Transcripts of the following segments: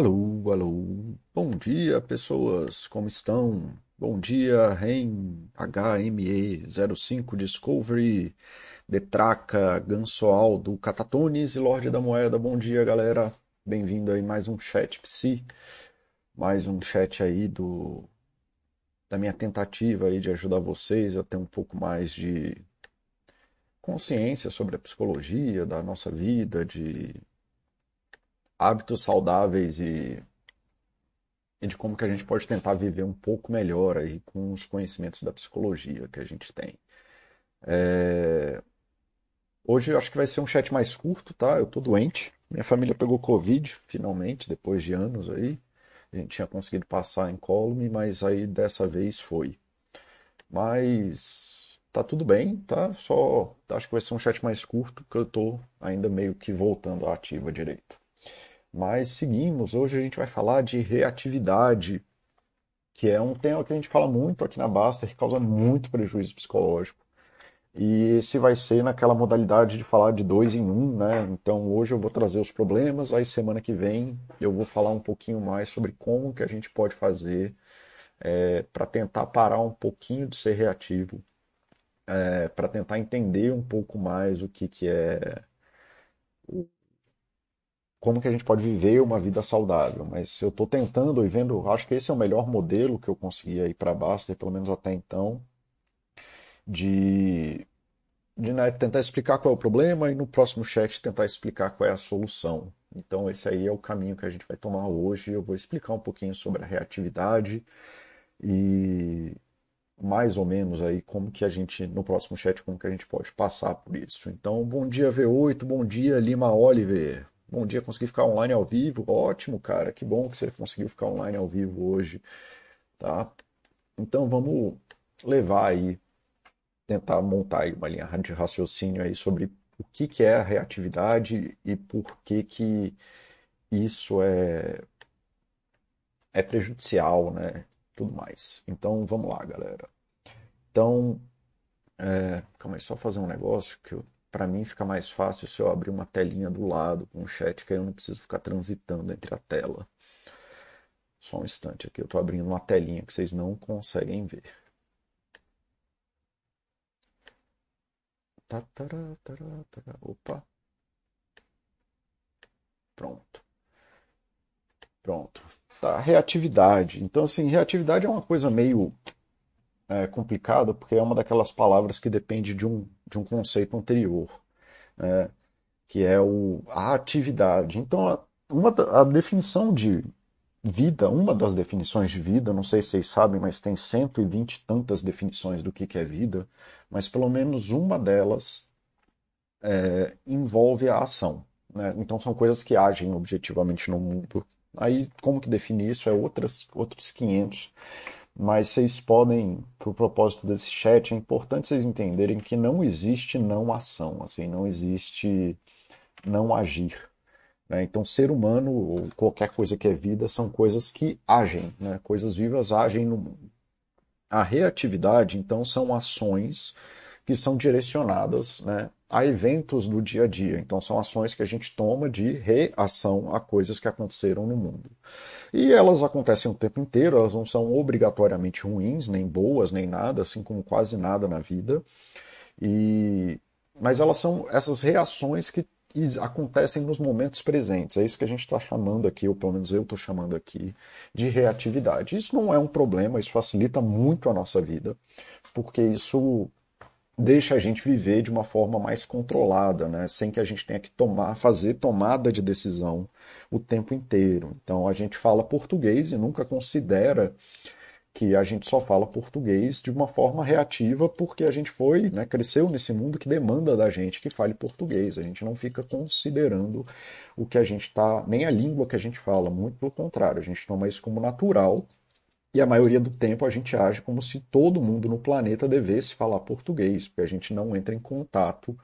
Alô, alô. Bom dia, pessoas. Como estão? Bom dia, REM HME05 Discovery, Detraca, Gansoaldo, Catatones e Lorde da Moeda. Bom dia, galera. Bem-vindo aí mais um chat Psi. Mais um chat aí do da minha tentativa aí de ajudar vocês a ter um pouco mais de consciência sobre a psicologia da nossa vida, de hábitos saudáveis e, e de como que a gente pode tentar viver um pouco melhor aí com os conhecimentos da psicologia que a gente tem. É... Hoje eu acho que vai ser um chat mais curto, tá? Eu tô doente. Minha família pegou Covid, finalmente, depois de anos aí. A gente tinha conseguido passar em colme, mas aí dessa vez foi. Mas tá tudo bem, tá? Só acho que vai ser um chat mais curto, porque eu tô ainda meio que voltando à ativa direito. Mas seguimos, hoje a gente vai falar de reatividade, que é um tema que a gente fala muito aqui na Baster, que causa muito prejuízo psicológico. E esse vai ser naquela modalidade de falar de dois em um, né? Então hoje eu vou trazer os problemas, aí semana que vem eu vou falar um pouquinho mais sobre como que a gente pode fazer é, para tentar parar um pouquinho de ser reativo, é, para tentar entender um pouco mais o que, que é como que a gente pode viver uma vida saudável. Mas eu estou tentando e vendo, acho que esse é o melhor modelo que eu consegui aí para Baster, pelo menos até então, de, de né, tentar explicar qual é o problema e no próximo chat tentar explicar qual é a solução. Então esse aí é o caminho que a gente vai tomar hoje. Eu vou explicar um pouquinho sobre a reatividade e mais ou menos aí como que a gente, no próximo chat, como que a gente pode passar por isso. Então, bom dia V8, bom dia Lima Oliver. Bom dia, consegui ficar online ao vivo. Ótimo, cara. Que bom que você conseguiu ficar online ao vivo hoje, tá? Então vamos levar aí, tentar montar aí uma linha de raciocínio aí sobre o que, que é a reatividade e por que que isso é é prejudicial, né? Tudo mais. Então vamos lá, galera. Então, é, calma aí, só fazer um negócio que eu para mim fica mais fácil se eu abrir uma telinha do lado com o chat, que aí eu não preciso ficar transitando entre a tela. Só um instante aqui, eu estou abrindo uma telinha que vocês não conseguem ver. Opa. Pronto. Pronto. Tá, reatividade. Então, assim, reatividade é uma coisa meio é, complicada, porque é uma daquelas palavras que depende de um, de um conceito anterior, né, que é o, a atividade. Então, a, uma, a definição de vida, uma das definições de vida, não sei se vocês sabem, mas tem 120 e tantas definições do que, que é vida, mas pelo menos uma delas é, envolve a ação. Né? Então são coisas que agem objetivamente no mundo. Aí como que definir isso é outras, outros 500 mas vocês podem, para o propósito desse chat, é importante vocês entenderem que não existe não ação, assim, não existe não agir. Né? Então, ser humano ou qualquer coisa que é vida são coisas que agem, né? coisas vivas agem no mundo. A reatividade, então, são ações que são direcionadas né, a eventos do dia a dia. Então, são ações que a gente toma de reação a coisas que aconteceram no mundo. E elas acontecem o tempo inteiro, elas não são obrigatoriamente ruins, nem boas, nem nada, assim como quase nada na vida. E... Mas elas são essas reações que acontecem nos momentos presentes. É isso que a gente está chamando aqui, ou pelo menos eu estou chamando aqui, de reatividade. Isso não é um problema, isso facilita muito a nossa vida, porque isso deixa a gente viver de uma forma mais controlada, né? sem que a gente tenha que tomar, fazer tomada de decisão o tempo inteiro. Então a gente fala português e nunca considera que a gente só fala português de uma forma reativa porque a gente foi, né, cresceu nesse mundo que demanda da gente que fale português. A gente não fica considerando o que a gente está, nem a língua que a gente fala, muito pelo contrário, a gente toma isso como natural e a maioria do tempo a gente age como se todo mundo no planeta devesse falar português, porque a gente não entra em contato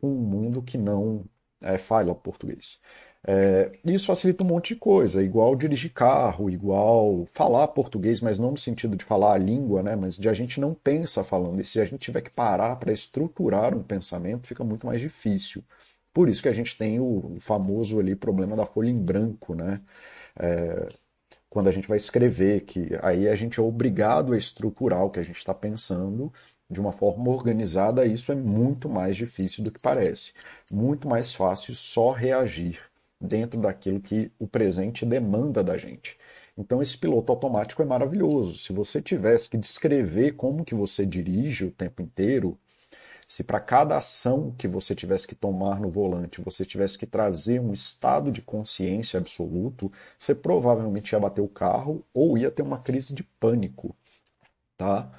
com um mundo que não é, fala português. É, isso facilita um monte de coisa, igual dirigir carro, igual falar português, mas não no sentido de falar a língua, né, mas de a gente não pensa falando. E se a gente tiver que parar para estruturar um pensamento, fica muito mais difícil Por isso que a gente tem o famoso ali problema da folha em branco, né? É, quando a gente vai escrever, que aí a gente é obrigado a estruturar o que a gente está pensando de uma forma organizada, isso é muito mais difícil do que parece. Muito mais fácil só reagir dentro daquilo que o presente demanda da gente. Então esse piloto automático é maravilhoso. Se você tivesse que descrever como que você dirige o tempo inteiro, se para cada ação que você tivesse que tomar no volante, você tivesse que trazer um estado de consciência absoluto, você provavelmente ia bater o carro ou ia ter uma crise de pânico, tá?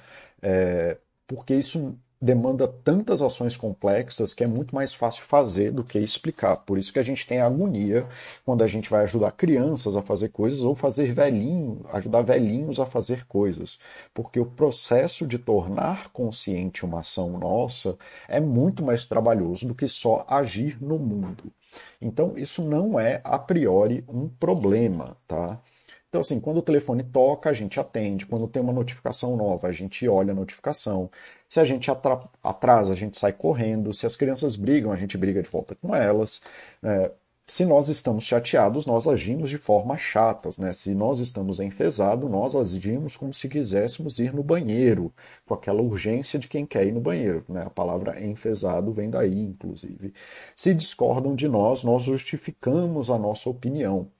É, porque isso demanda tantas ações complexas que é muito mais fácil fazer do que explicar. Por isso que a gente tem agonia quando a gente vai ajudar crianças a fazer coisas ou fazer velhinho, ajudar velhinhos a fazer coisas. Porque o processo de tornar consciente uma ação nossa é muito mais trabalhoso do que só agir no mundo. Então, isso não é a priori um problema, tá? Então, assim, quando o telefone toca, a gente atende. Quando tem uma notificação nova, a gente olha a notificação. Se a gente atrasa, a gente sai correndo. Se as crianças brigam, a gente briga de volta com elas. É, se nós estamos chateados, nós agimos de forma chatas. Né? Se nós estamos enfesados, nós agimos como se quiséssemos ir no banheiro, com aquela urgência de quem quer ir no banheiro. Né? A palavra enfesado vem daí, inclusive. Se discordam de nós, nós justificamos a nossa opinião.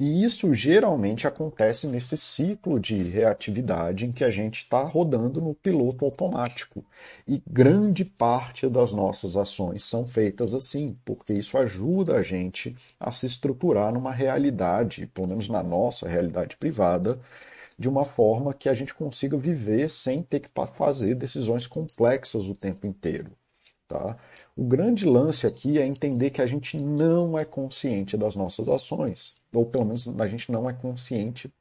E isso geralmente acontece nesse ciclo de reatividade em que a gente está rodando no piloto automático. E grande parte das nossas ações são feitas assim, porque isso ajuda a gente a se estruturar numa realidade, pelo menos na nossa realidade privada, de uma forma que a gente consiga viver sem ter que fazer decisões complexas o tempo inteiro. Tá? O grande lance aqui é entender que a gente não é consciente das nossas ações, ou pelo menos a gente não é consciente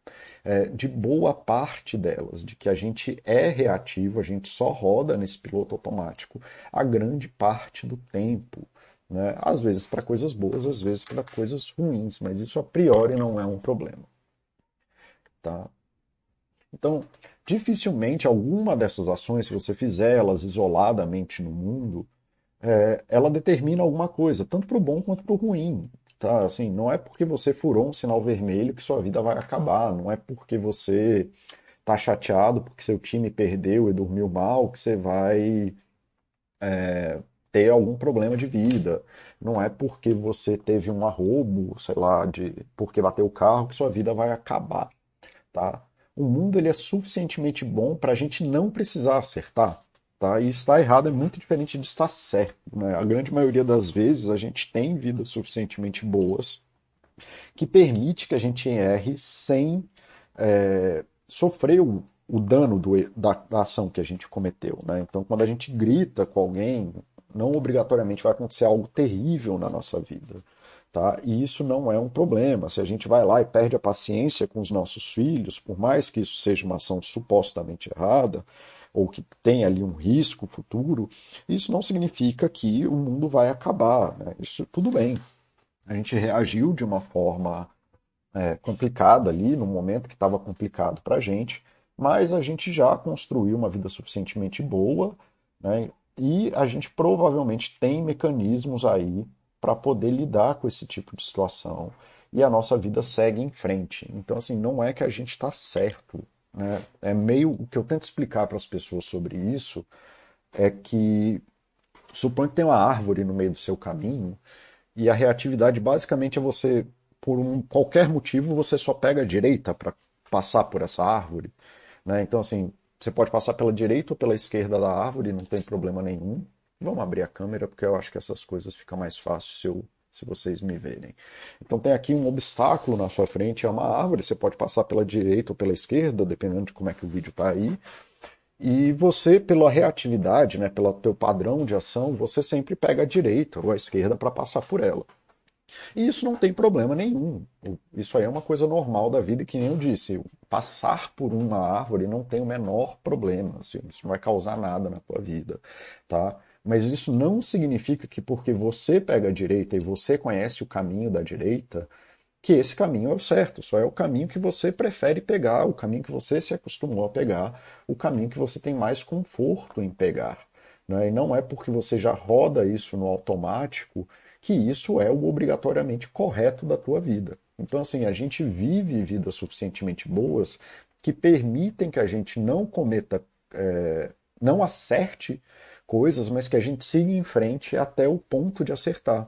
é, de boa parte delas, de que a gente é reativo, a gente só roda nesse piloto automático a grande parte do tempo. Né? Às vezes para coisas boas, às vezes para coisas ruins, mas isso a priori não é um problema. Tá? Então, dificilmente alguma dessas ações, se você fizer elas isoladamente no mundo, é, ela determina alguma coisa, tanto para o bom quanto para o ruim. Tá? Assim, não é porque você furou um sinal vermelho que sua vida vai acabar, não é porque você está chateado porque seu time perdeu e dormiu mal que você vai é, ter algum problema de vida. Não é porque você teve um arrobo, sei lá, de porque bateu o carro que sua vida vai acabar. Tá? O mundo ele é suficientemente bom para a gente não precisar acertar. Tá? E estar errado é muito diferente de estar certo. Né? A grande maioria das vezes a gente tem vidas suficientemente boas que permite que a gente erre sem é, sofrer o, o dano do, da, da, ação que a gente cometeu. Né? Então, quando a gente grita com alguém, não obrigatoriamente vai acontecer algo terrível na nossa vida. Tá? E isso não é um problema. Se a gente vai lá e perde a paciência com os nossos filhos, por mais que isso seja uma ação supostamente errada, ou que tem ali um risco futuro, isso não significa que o mundo vai acabar. Né? Isso tudo bem. A gente reagiu de uma forma é, complicada ali, no momento que estava complicado para a gente, mas a gente já construiu uma vida suficientemente boa, né? e a gente provavelmente tem mecanismos aí para poder lidar com esse tipo de situação e a nossa vida segue em frente. Então, assim, não é que a gente está certo né? É meio o que eu tento explicar para as pessoas sobre isso é que suponha que tem uma árvore no meio do seu caminho e a reatividade basicamente é você por um qualquer motivo você só pega a direita para passar por essa árvore, né? Então assim você pode passar pela direita ou pela esquerda da árvore, não tem problema nenhum. Vamos abrir a câmera porque eu acho que essas coisas ficam mais fácil se eu se vocês me verem. Então tem aqui um obstáculo na sua frente, é uma árvore, você pode passar pela direita ou pela esquerda, dependendo de como é que o vídeo está aí. E você, pela reatividade, né, pelo teu padrão de ação, você sempre pega a direita ou a esquerda para passar por ela. E isso não tem problema nenhum. Isso aí é uma coisa normal da vida, que nem eu disse, passar por uma árvore não tem o menor problema, assim, isso não vai causar nada na tua vida, tá? Mas isso não significa que porque você pega a direita e você conhece o caminho da direita, que esse caminho é o certo, só é o caminho que você prefere pegar, o caminho que você se acostumou a pegar, o caminho que você tem mais conforto em pegar. Né? E não é porque você já roda isso no automático que isso é o obrigatoriamente correto da tua vida. Então, assim, a gente vive vidas suficientemente boas que permitem que a gente não cometa, é, não acerte coisas, mas que a gente siga em frente até o ponto de acertar.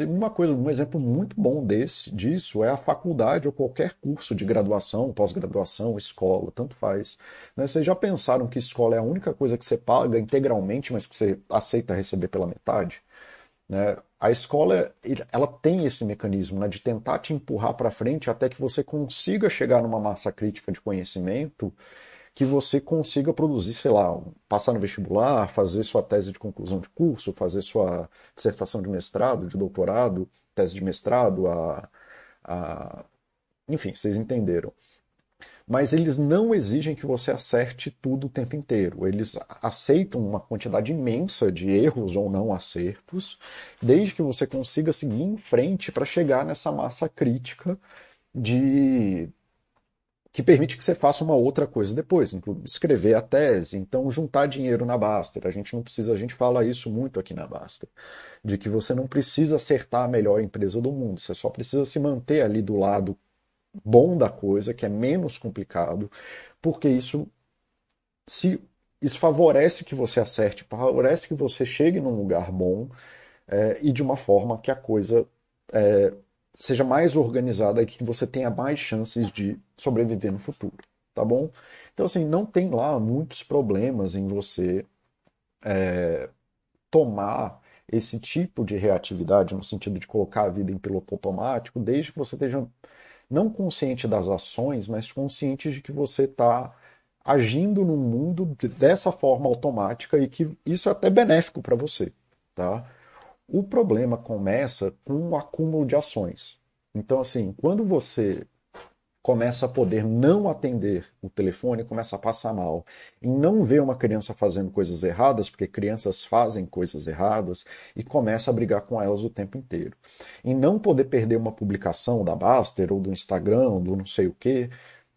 Uma coisa, um exemplo muito bom desse, disso é a faculdade ou qualquer curso de graduação, pós-graduação, escola, tanto faz. Né? Vocês já pensaram que escola é a única coisa que você paga integralmente, mas que você aceita receber pela metade? Né? A escola ela tem esse mecanismo né, de tentar te empurrar para frente até que você consiga chegar numa massa crítica de conhecimento que você consiga produzir, sei lá, passar no vestibular, fazer sua tese de conclusão de curso, fazer sua dissertação de mestrado, de doutorado, tese de mestrado, a, a... enfim, vocês entenderam mas eles não exigem que você acerte tudo o tempo inteiro. Eles aceitam uma quantidade imensa de erros ou não acertos, desde que você consiga seguir em frente para chegar nessa massa crítica de que permite que você faça uma outra coisa depois, escrever a tese, então juntar dinheiro na Baster. A gente não precisa, a gente fala isso muito aqui na Baster, de que você não precisa acertar a melhor empresa do mundo, você só precisa se manter ali do lado bom da coisa, que é menos complicado, porque isso se isso favorece que você acerte, favorece que você chegue num lugar bom é, e de uma forma que a coisa é, seja mais organizada e que você tenha mais chances de sobreviver no futuro, tá bom? Então assim, não tem lá muitos problemas em você é, tomar esse tipo de reatividade no sentido de colocar a vida em piloto automático, desde que você esteja não consciente das ações, mas consciente de que você está agindo no mundo dessa forma automática e que isso é até benéfico para você, tá? O problema começa com o acúmulo de ações. Então, assim, quando você começa a poder não atender o telefone, começa a passar mal. E não vê uma criança fazendo coisas erradas, porque crianças fazem coisas erradas, e começa a brigar com elas o tempo inteiro. E não poder perder uma publicação da Baster, ou do Instagram, ou do não sei o quê,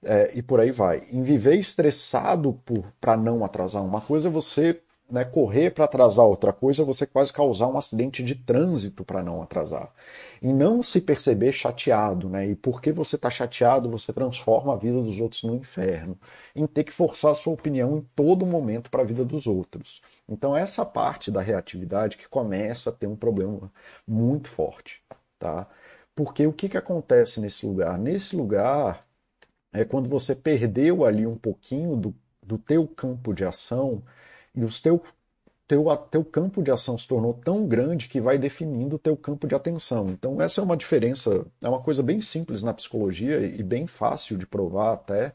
é, e por aí vai. Em viver estressado para não atrasar uma coisa, você né, correr para atrasar outra coisa, você quase causar um acidente de trânsito para não atrasar. E não se perceber chateado, né? E porque você está chateado, você transforma a vida dos outros no inferno. Em ter que forçar a sua opinião em todo momento para a vida dos outros. Então essa parte da reatividade que começa a ter um problema muito forte, tá? Porque o que, que acontece nesse lugar? Nesse lugar é quando você perdeu ali um pouquinho do, do teu campo de ação e o teu, teu, teu campo de ação se tornou tão grande que vai definindo o teu campo de atenção. Então, essa é uma diferença, é uma coisa bem simples na psicologia e bem fácil de provar até,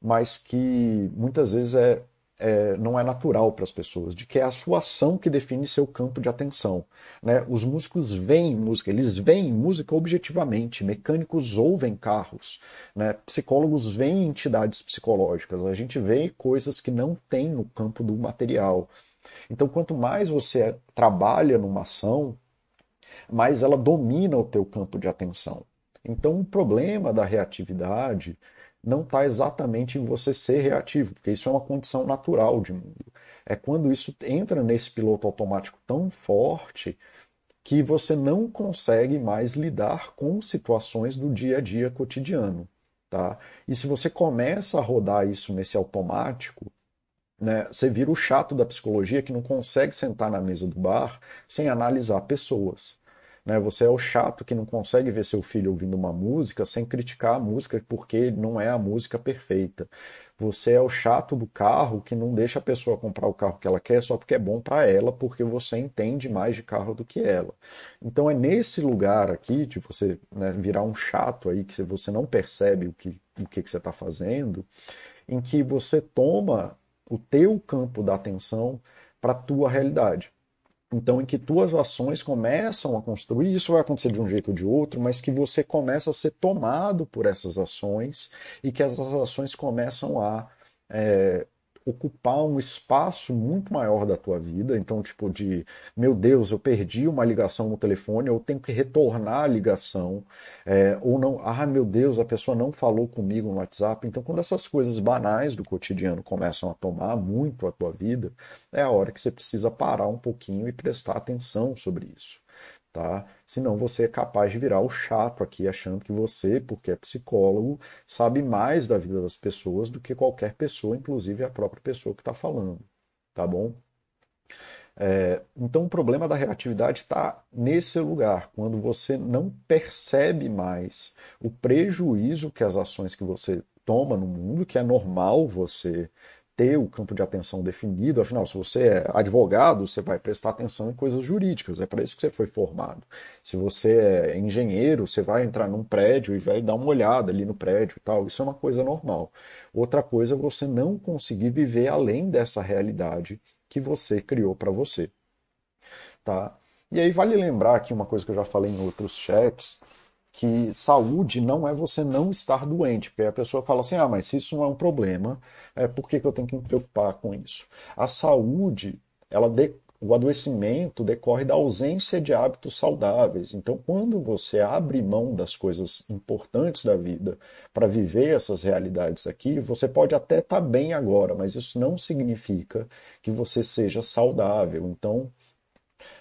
mas que muitas vezes é, é, não é natural para as pessoas, de que é a sua ação que define seu campo de atenção. Né? Os músicos veem música, eles veem música objetivamente, mecânicos ouvem carros, né? psicólogos veem entidades psicológicas, a gente vê coisas que não tem no campo do material. Então, quanto mais você trabalha numa ação, mais ela domina o teu campo de atenção. Então, o problema da reatividade não está exatamente em você ser reativo, porque isso é uma condição natural de mundo. É quando isso entra nesse piloto automático tão forte que você não consegue mais lidar com situações do dia a dia cotidiano. Tá? E se você começa a rodar isso nesse automático, né, você vira o chato da psicologia que não consegue sentar na mesa do bar sem analisar pessoas. Né? Você é o chato que não consegue ver seu filho ouvindo uma música sem criticar a música porque não é a música perfeita. Você é o chato do carro que não deixa a pessoa comprar o carro que ela quer só porque é bom para ela, porque você entende mais de carro do que ela. Então é nesse lugar aqui de você né, virar um chato aí que você não percebe o que, o que, que você está fazendo, em que você toma o teu campo da atenção para a tua realidade. Então, em que tuas ações começam a construir, isso vai acontecer de um jeito ou de outro, mas que você começa a ser tomado por essas ações e que essas ações começam a é, ocupar um espaço muito maior da tua vida. Então, tipo, de meu Deus, eu perdi uma ligação no telefone, eu tenho que retornar a ligação. É, ou não, ah, meu Deus, a pessoa não falou comigo no WhatsApp. Então, quando essas coisas banais do cotidiano começam a tomar muito a tua vida, é a hora que você precisa parar um pouquinho e prestar atenção sobre isso tá? Senão você é capaz de virar o chato aqui, achando que você, porque é psicólogo, sabe mais da vida das pessoas do que qualquer pessoa, inclusive a própria pessoa que está falando, tá bom? É, então o problema da reatividade está nesse lugar, quando você não percebe mais o prejuízo que as ações que você toma no mundo, que é normal você ter o campo de atenção definido. Afinal, se você é advogado, você vai prestar atenção em coisas jurídicas, é para isso que você foi formado. Se você é engenheiro, você vai entrar num prédio e vai dar uma olhada ali no prédio e tal. Isso é uma coisa normal. Outra coisa é você não conseguir viver além dessa realidade que você criou para você. Tá? E aí vale lembrar aqui uma coisa que eu já falei em outros chats, que saúde não é você não estar doente, porque a pessoa fala assim, ah, mas se isso não é um problema, é, por que, que eu tenho que me preocupar com isso? A saúde, ela de, o adoecimento decorre da ausência de hábitos saudáveis. Então, quando você abre mão das coisas importantes da vida para viver essas realidades aqui, você pode até estar tá bem agora, mas isso não significa que você seja saudável. Então,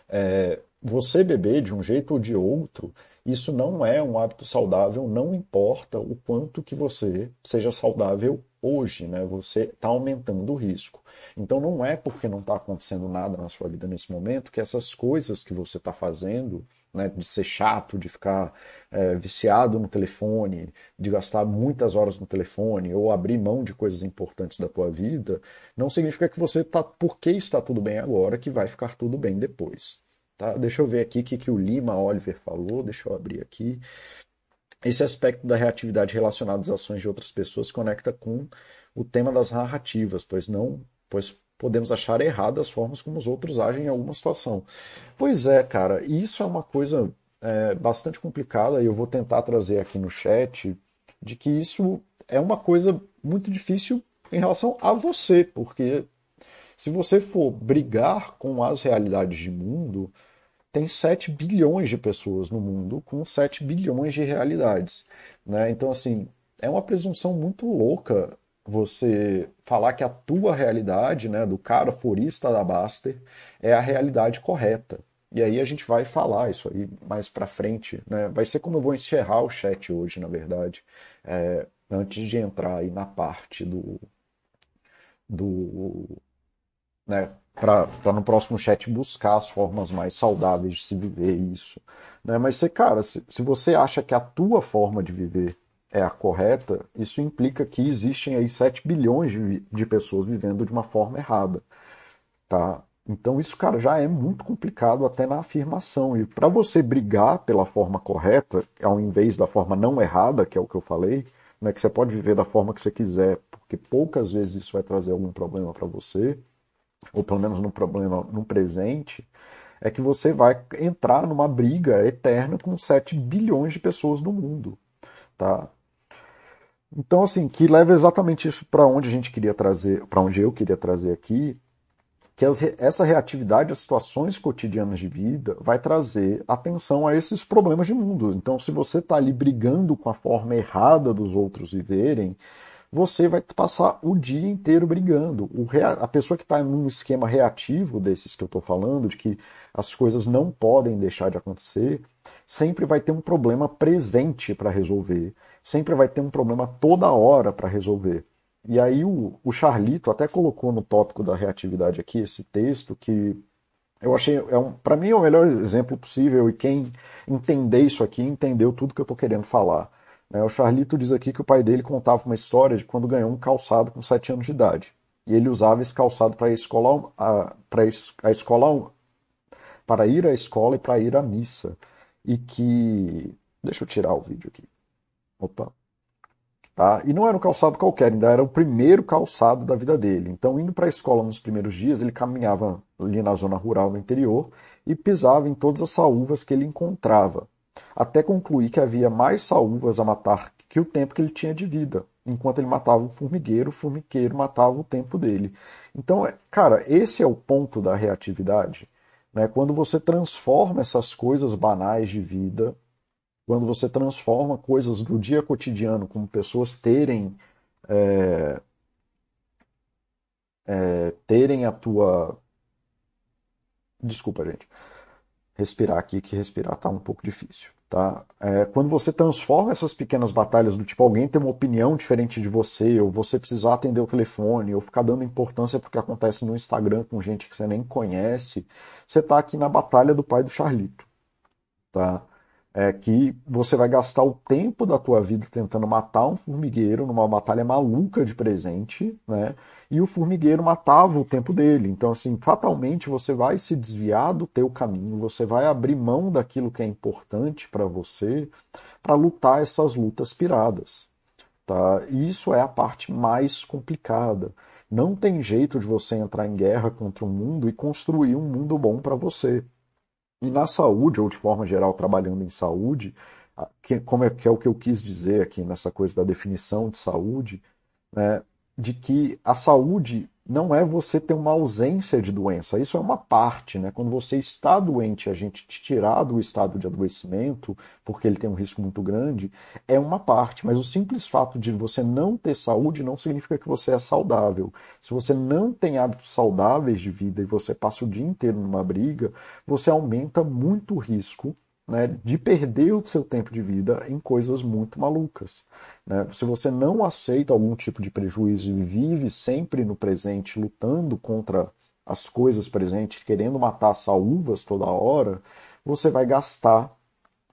é, você beber de um jeito ou de outro isso não é um hábito saudável, não importa o quanto que você seja saudável hoje, né? Você está aumentando o risco. Então não é porque não está acontecendo nada na sua vida nesse momento que essas coisas que você está fazendo, né, de ser chato, de ficar é, viciado no telefone, de gastar muitas horas no telefone ou abrir mão de coisas importantes da tua vida, não significa que você está, porque está tudo bem agora, que vai ficar tudo bem depois. Tá? Deixa eu ver aqui o que, que o Lima Oliver falou, deixa eu abrir aqui. Esse aspecto da reatividade relacionada às ações de outras pessoas conecta com o tema das narrativas, pois não, pois podemos achar erradas as formas como os outros agem em alguma situação. Pois é, cara, isso é uma coisa é, bastante complicada e eu vou tentar trazer aqui no chat de que isso é uma coisa muito difícil em relação a você, porque se você for brigar com as realidades de mundo, tem 7 bilhões de pessoas no mundo com 7 bilhões de realidades. Né? Então, assim, é uma presunção muito louca você falar que a tua realidade, né, do cara forista da Baster, é a realidade correta. E aí a gente vai falar isso aí mais para frente. Né? Vai ser como eu vou encerrar o chat hoje, na verdade, é, antes de entrar aí na parte do, do né, para no próximo chat buscar as formas mais saudáveis de se viver isso. Né? Mas, você, cara, se, se você acha que a tua forma de viver é a correta, isso implica que existem aí 7 bilhões de, de pessoas vivendo de uma forma errada. Tá? Então isso, cara, já é muito complicado até na afirmação. E para você brigar pela forma correta, ao invés da forma não errada, que é o que eu falei, né, que você pode viver da forma que você quiser, porque poucas vezes isso vai trazer algum problema para você, ou pelo menos no problema no presente, é que você vai entrar numa briga eterna com 7 bilhões de pessoas no mundo, tá? Então, assim, que leva exatamente isso para onde a gente queria trazer, para onde eu queria trazer aqui, que as, essa reatividade às situações cotidianas de vida vai trazer atenção a esses problemas de mundo. Então, se você está ali brigando com a forma errada dos outros viverem, você vai passar o dia inteiro brigando. a pessoa que está num esquema reativo desses que eu estou falando, de que as coisas não podem deixar de acontecer, sempre vai ter um problema presente para resolver, sempre vai ter um problema toda hora para resolver. E aí o, o Charlito até colocou no tópico da reatividade aqui esse texto que eu achei, é um, para mim é o melhor exemplo possível e quem entender isso aqui entendeu tudo que eu estou querendo falar. É, o Charlito diz aqui que o pai dele contava uma história de quando ganhou um calçado com 7 anos de idade. E ele usava esse calçado para ir para a escola, para ir à escola e para ir à missa. E que. Deixa eu tirar o vídeo aqui. Opa. Tá? E não era um calçado qualquer, ainda era o primeiro calçado da vida dele. Então, indo para a escola nos primeiros dias, ele caminhava ali na zona rural no interior e pisava em todas as saúvas que ele encontrava até concluir que havia mais saúvas a matar que o tempo que ele tinha de vida. Enquanto ele matava o formigueiro, o formigueiro matava o tempo dele. Então, é, cara, esse é o ponto da reatividade. Né? Quando você transforma essas coisas banais de vida, quando você transforma coisas do dia cotidiano, como pessoas terem é, é, terem a tua. Desculpa, gente. Respirar aqui, que respirar tá um pouco difícil. Tá? É, quando você transforma essas pequenas batalhas do tipo alguém tem uma opinião diferente de você, ou você precisar atender o telefone, ou ficar dando importância porque acontece no Instagram com gente que você nem conhece, você está aqui na batalha do pai do Charlito. Tá? É que você vai gastar o tempo da tua vida tentando matar um formigueiro numa batalha maluca de presente, né? E o formigueiro matava o tempo dele. Então, assim, fatalmente você vai se desviar do teu caminho, você vai abrir mão daquilo que é importante para você para lutar essas lutas piradas, tá? E isso é a parte mais complicada. Não tem jeito de você entrar em guerra contra o mundo e construir um mundo bom para você. E na saúde, ou de forma geral, trabalhando em saúde, que, como é, que é o que eu quis dizer aqui nessa coisa da definição de saúde, né, de que a saúde não é você ter uma ausência de doença, isso é uma parte, né? Quando você está doente, a gente te tirar do estado de adoecimento, porque ele tem um risco muito grande, é uma parte, mas o simples fato de você não ter saúde não significa que você é saudável. Se você não tem hábitos saudáveis de vida e você passa o dia inteiro numa briga, você aumenta muito o risco né, de perder o seu tempo de vida em coisas muito malucas. Né? Se você não aceita algum tipo de prejuízo e vive sempre no presente, lutando contra as coisas presentes, querendo matar saúvas toda hora, você vai gastar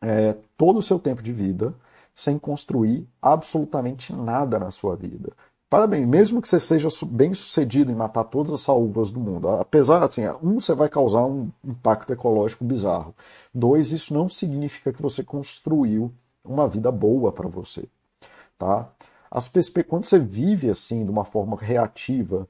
é, todo o seu tempo de vida sem construir absolutamente nada na sua vida. Parabéns, mesmo que você seja bem sucedido em matar todas as salvas do mundo, apesar assim, um você vai causar um impacto ecológico bizarro. Dois, isso não significa que você construiu uma vida boa para você, tá? As quando você vive assim de uma forma reativa,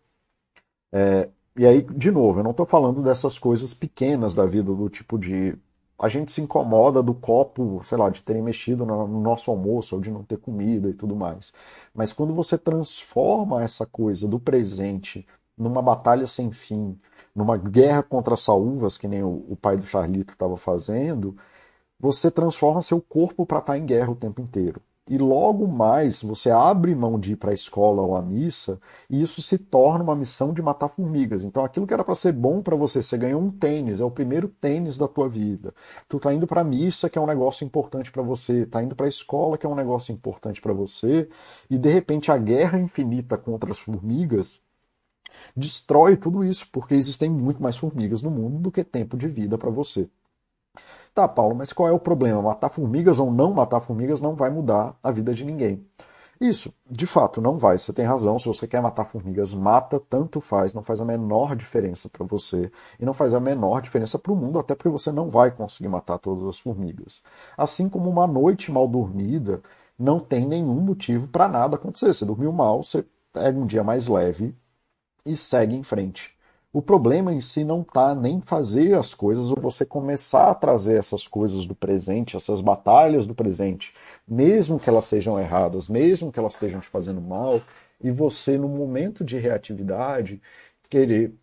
é, e aí de novo, eu não estou falando dessas coisas pequenas da vida do tipo de a gente se incomoda do copo, sei lá, de terem mexido no nosso almoço ou de não ter comida e tudo mais. Mas quando você transforma essa coisa do presente numa batalha sem fim, numa guerra contra as saúvas, que nem o, o pai do Charlito estava fazendo, você transforma seu corpo para estar tá em guerra o tempo inteiro e logo mais você abre mão de ir para a escola ou à missa e isso se torna uma missão de matar formigas. Então aquilo que era para ser bom para você, você ganhou um tênis, é o primeiro tênis da tua vida. Tu tá indo para a missa, que é um negócio importante para você, tá indo para a escola, que é um negócio importante para você, e de repente a guerra infinita contra as formigas destrói tudo isso, porque existem muito mais formigas no mundo do que tempo de vida para você. Tá, Paulo, mas qual é o problema? Matar formigas ou não matar formigas não vai mudar a vida de ninguém. Isso, de fato, não vai. Você tem razão. Se você quer matar formigas, mata, tanto faz, não faz a menor diferença para você e não faz a menor diferença para o mundo, até porque você não vai conseguir matar todas as formigas. Assim como uma noite mal dormida não tem nenhum motivo para nada acontecer. Você dormiu mal, você pega um dia mais leve e segue em frente. O problema em si não está nem fazer as coisas ou você começar a trazer essas coisas do presente, essas batalhas do presente, mesmo que elas sejam erradas, mesmo que elas estejam te fazendo mal, e você, no momento de reatividade, querer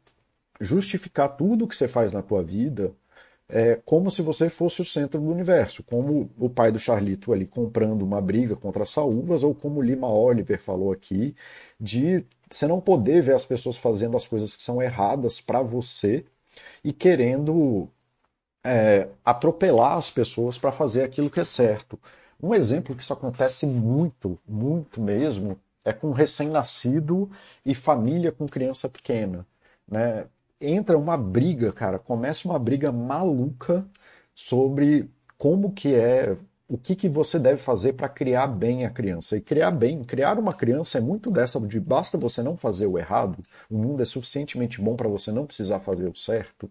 justificar tudo que você faz na tua vida é, como se você fosse o centro do universo, como o pai do Charlito ali comprando uma briga contra as saúvas, ou como Lima Oliver falou aqui, de você não poder ver as pessoas fazendo as coisas que são erradas para você e querendo é, atropelar as pessoas para fazer aquilo que é certo. Um exemplo que isso acontece muito, muito mesmo, é com recém-nascido e família com criança pequena. Né? entra uma briga, cara, começa uma briga maluca sobre como que é, o que, que você deve fazer para criar bem a criança. E criar bem, criar uma criança é muito dessa de basta você não fazer o errado, o mundo é suficientemente bom para você não precisar fazer o certo.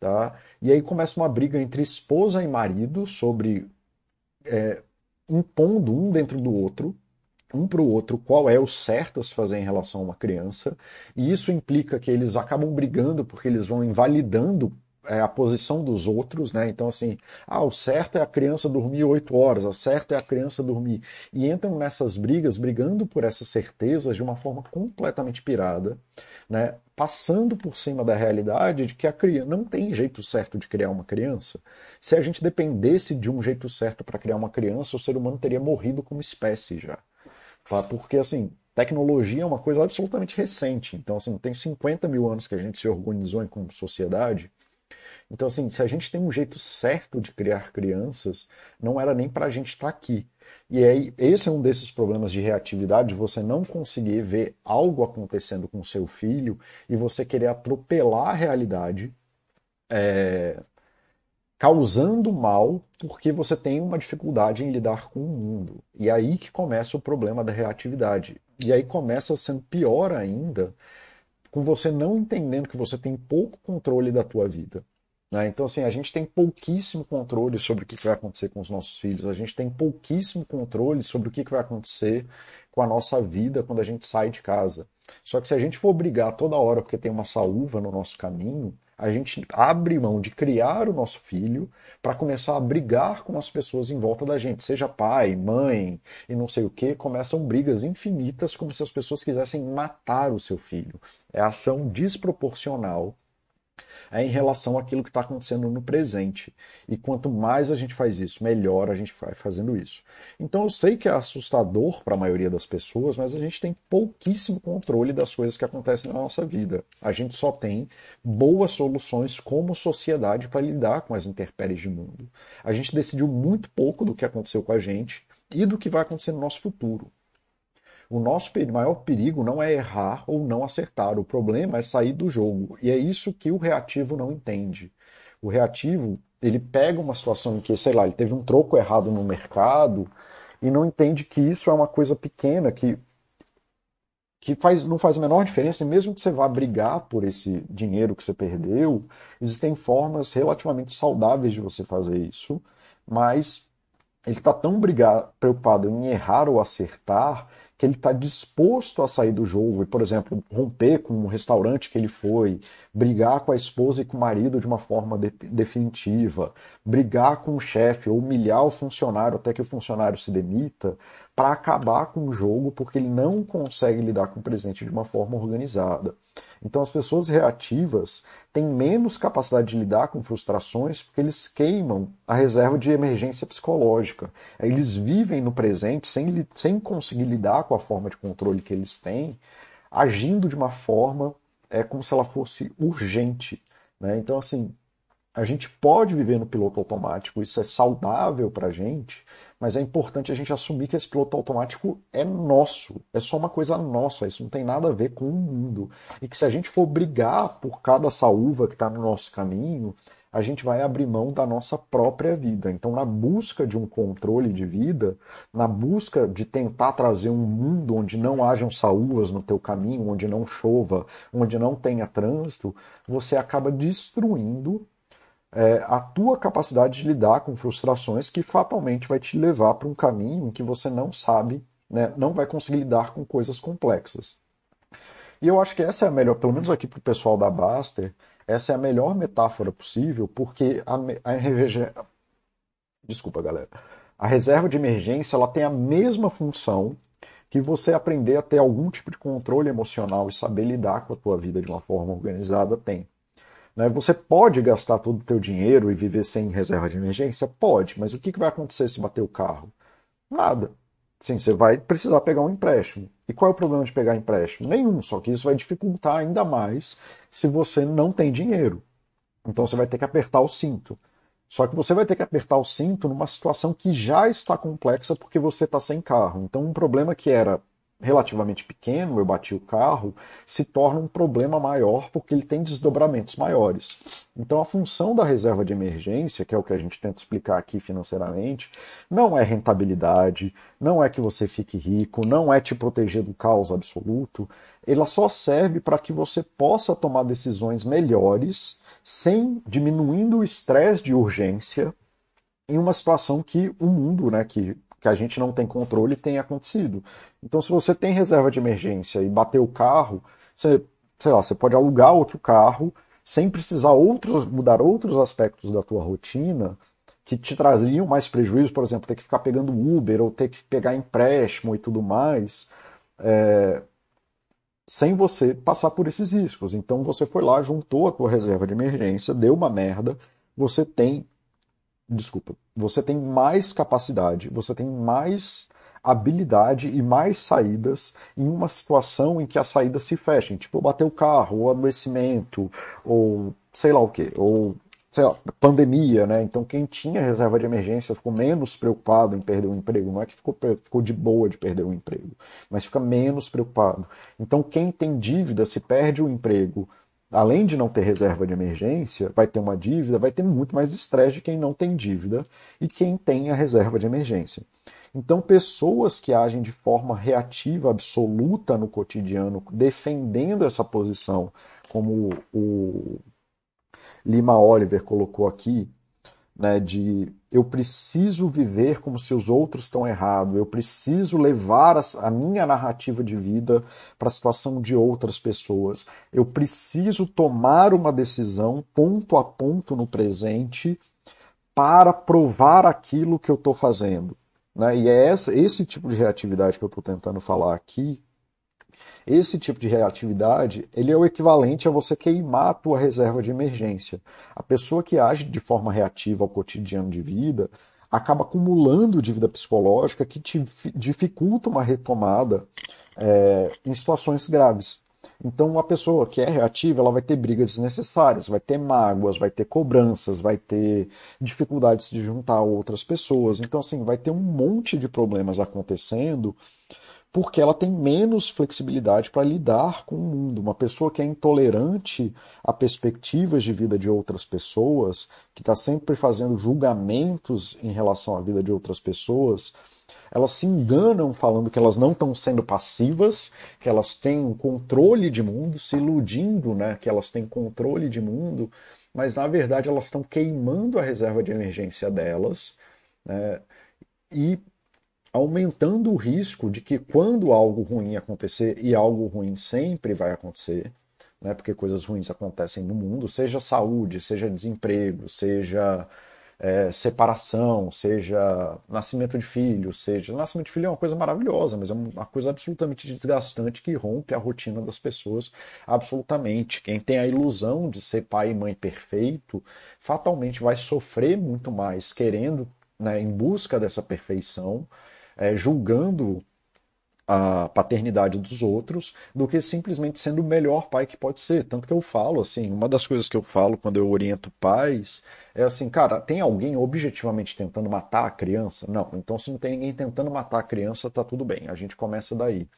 Tá? E aí começa uma briga entre esposa e marido sobre é, impondo um dentro do outro um para o outro qual é o certo a se fazer em relação a uma criança, e isso implica que eles acabam brigando porque eles vão invalidando é, a posição dos outros, né? Então, assim, ah, o certo é a criança dormir oito horas, o certo é a criança dormir. E entram nessas brigas, brigando por essas certezas de uma forma completamente pirada, né? Passando por cima da realidade de que a criança não tem jeito certo de criar uma criança. Se a gente dependesse de um jeito certo para criar uma criança, o ser humano teria morrido como espécie já. Tá? Porque, assim, tecnologia é uma coisa absolutamente recente. Então, assim, tem 50 mil anos que a gente se organizou como sociedade então, assim, se a gente tem um jeito certo de criar crianças, não era nem para a gente estar tá aqui. E aí, esse é um desses problemas de reatividade, você não conseguir ver algo acontecendo com seu filho e você querer atropelar a realidade, é, causando mal porque você tem uma dificuldade em lidar com o mundo. E aí que começa o problema da reatividade. E aí começa sendo pior ainda, com você não entendendo que você tem pouco controle da tua vida. Né? Então, assim, a gente tem pouquíssimo controle sobre o que vai acontecer com os nossos filhos, a gente tem pouquíssimo controle sobre o que vai acontecer com a nossa vida quando a gente sai de casa. Só que se a gente for brigar toda hora porque tem uma saúva no nosso caminho, a gente abre mão de criar o nosso filho para começar a brigar com as pessoas em volta da gente, seja pai, mãe e não sei o que, começam brigas infinitas como se as pessoas quisessem matar o seu filho. É ação desproporcional é em relação àquilo que está acontecendo no presente. E quanto mais a gente faz isso, melhor a gente vai fazendo isso. Então eu sei que é assustador para a maioria das pessoas, mas a gente tem pouquíssimo controle das coisas que acontecem na nossa vida. A gente só tem boas soluções como sociedade para lidar com as intempéries de mundo. A gente decidiu muito pouco do que aconteceu com a gente e do que vai acontecer no nosso futuro. O nosso maior perigo não é errar ou não acertar, o problema é sair do jogo. E é isso que o reativo não entende. O reativo, ele pega uma situação em que, sei lá, ele teve um troco errado no mercado e não entende que isso é uma coisa pequena, que, que faz, não faz a menor diferença, e mesmo que você vá brigar por esse dinheiro que você perdeu, existem formas relativamente saudáveis de você fazer isso, mas ele está tão brigado, preocupado em errar ou acertar que ele está disposto a sair do jogo e, por exemplo, romper com um restaurante que ele foi, brigar com a esposa e com o marido de uma forma de definitiva, brigar com o chefe humilhar o funcionário até que o funcionário se demita, para acabar com o jogo porque ele não consegue lidar com o presente de uma forma organizada. Então, as pessoas reativas têm menos capacidade de lidar com frustrações porque eles queimam a reserva de emergência psicológica. Eles vivem no presente sem, sem conseguir lidar com a forma de controle que eles têm, agindo de uma forma é como se ela fosse urgente. Né? Então, assim, a gente pode viver no piloto automático, isso é saudável para a gente, mas é importante a gente assumir que esse piloto automático é nosso, é só uma coisa nossa, isso não tem nada a ver com o mundo. E que se a gente for brigar por cada saúva que está no nosso caminho, a gente vai abrir mão da nossa própria vida. Então, na busca de um controle de vida, na busca de tentar trazer um mundo onde não hajam saúvas no teu caminho, onde não chova, onde não tenha trânsito, você acaba destruindo é, a tua capacidade de lidar com frustrações que fatalmente vai te levar para um caminho em que você não sabe, né, não vai conseguir lidar com coisas complexas. E eu acho que essa é a melhor, pelo menos aqui para o pessoal da Baster, essa é a melhor metáfora possível, porque a, a, desculpa, galera, a reserva de emergência ela tem a mesma função que você aprender a ter algum tipo de controle emocional e saber lidar com a tua vida de uma forma organizada tem. Né? Você pode gastar todo o teu dinheiro e viver sem reserva de emergência? Pode, mas o que vai acontecer se bater o carro? Nada. Sim, você vai precisar pegar um empréstimo. E qual é o problema de pegar empréstimo? Nenhum, só que isso vai dificultar ainda mais se você não tem dinheiro. Então você vai ter que apertar o cinto. Só que você vai ter que apertar o cinto numa situação que já está complexa porque você está sem carro. Então um problema que era relativamente pequeno, eu bati o carro, se torna um problema maior porque ele tem desdobramentos maiores. Então a função da reserva de emergência, que é o que a gente tenta explicar aqui financeiramente, não é rentabilidade, não é que você fique rico, não é te proteger do caos absoluto, ela só serve para que você possa tomar decisões melhores sem diminuindo o estresse de urgência em uma situação que o mundo, né, que que a gente não tem controle tem acontecido. Então, se você tem reserva de emergência e bater o carro, você, sei lá, você pode alugar outro carro sem precisar outros, mudar outros aspectos da tua rotina que te traziam mais prejuízo, por exemplo, ter que ficar pegando Uber ou ter que pegar empréstimo e tudo mais, é, sem você passar por esses riscos. Então você foi lá, juntou a tua reserva de emergência, deu uma merda, você tem, desculpa, você tem mais capacidade, você tem mais habilidade e mais saídas em uma situação em que as saídas se fechem, tipo bater o carro, ou adoecimento, ou sei lá o que, ou sei lá, pandemia, né? Então quem tinha reserva de emergência ficou menos preocupado em perder o emprego. Não é que ficou, ficou de boa de perder o emprego, mas fica menos preocupado. Então quem tem dívida, se perde o emprego, além de não ter reserva de emergência, vai ter uma dívida, vai ter muito mais estresse de quem não tem dívida e quem tem a reserva de emergência. Então, pessoas que agem de forma reativa absoluta no cotidiano, defendendo essa posição, como o Lima Oliver colocou aqui, né, de eu preciso viver como se os outros estão errados, eu preciso levar a, minha narrativa de vida para a situação de outras pessoas, eu preciso tomar uma decisão ponto a ponto no presente para provar aquilo que eu estou fazendo. Né? E é essa, esse tipo de reatividade que eu estou tentando falar aqui esse tipo de reatividade, ele é o equivalente a você queimar a tua reserva de emergência. A pessoa que age de forma reativa ao cotidiano de vida acaba acumulando dívida psicológica que te dificulta uma retomada é, em situações graves. Então, uma pessoa que é reativa, ela vai ter brigas desnecessárias, vai ter mágoas, vai ter cobranças, vai ter dificuldades de juntar outras pessoas. Então, assim, vai ter um monte de problemas acontecendo porque ela tem menos flexibilidade para lidar com o mundo. Uma pessoa que é intolerante a perspectivas de vida de outras pessoas, que está sempre fazendo julgamentos em relação à vida de outras pessoas, elas se enganam falando que elas não estão sendo passivas, que elas têm um controle de mundo, se iludindo né, que elas têm controle de mundo, mas na verdade elas estão queimando a reserva de emergência delas. Né, e aumentando o risco de que quando algo ruim acontecer, e algo ruim sempre vai acontecer, né, porque coisas ruins acontecem no mundo, seja saúde, seja desemprego, seja é, separação, seja nascimento de filho, seja. Nascimento de filho é uma coisa maravilhosa, mas é uma coisa absolutamente desgastante que rompe a rotina das pessoas absolutamente. Quem tem a ilusão de ser pai e mãe perfeito, fatalmente vai sofrer muito mais querendo, né, em busca dessa perfeição é, julgando a paternidade dos outros do que simplesmente sendo o melhor pai que pode ser. Tanto que eu falo assim, uma das coisas que eu falo quando eu oriento pais é assim, cara, tem alguém objetivamente tentando matar a criança? Não. Então se não tem ninguém tentando matar a criança, tá tudo bem. A gente começa daí.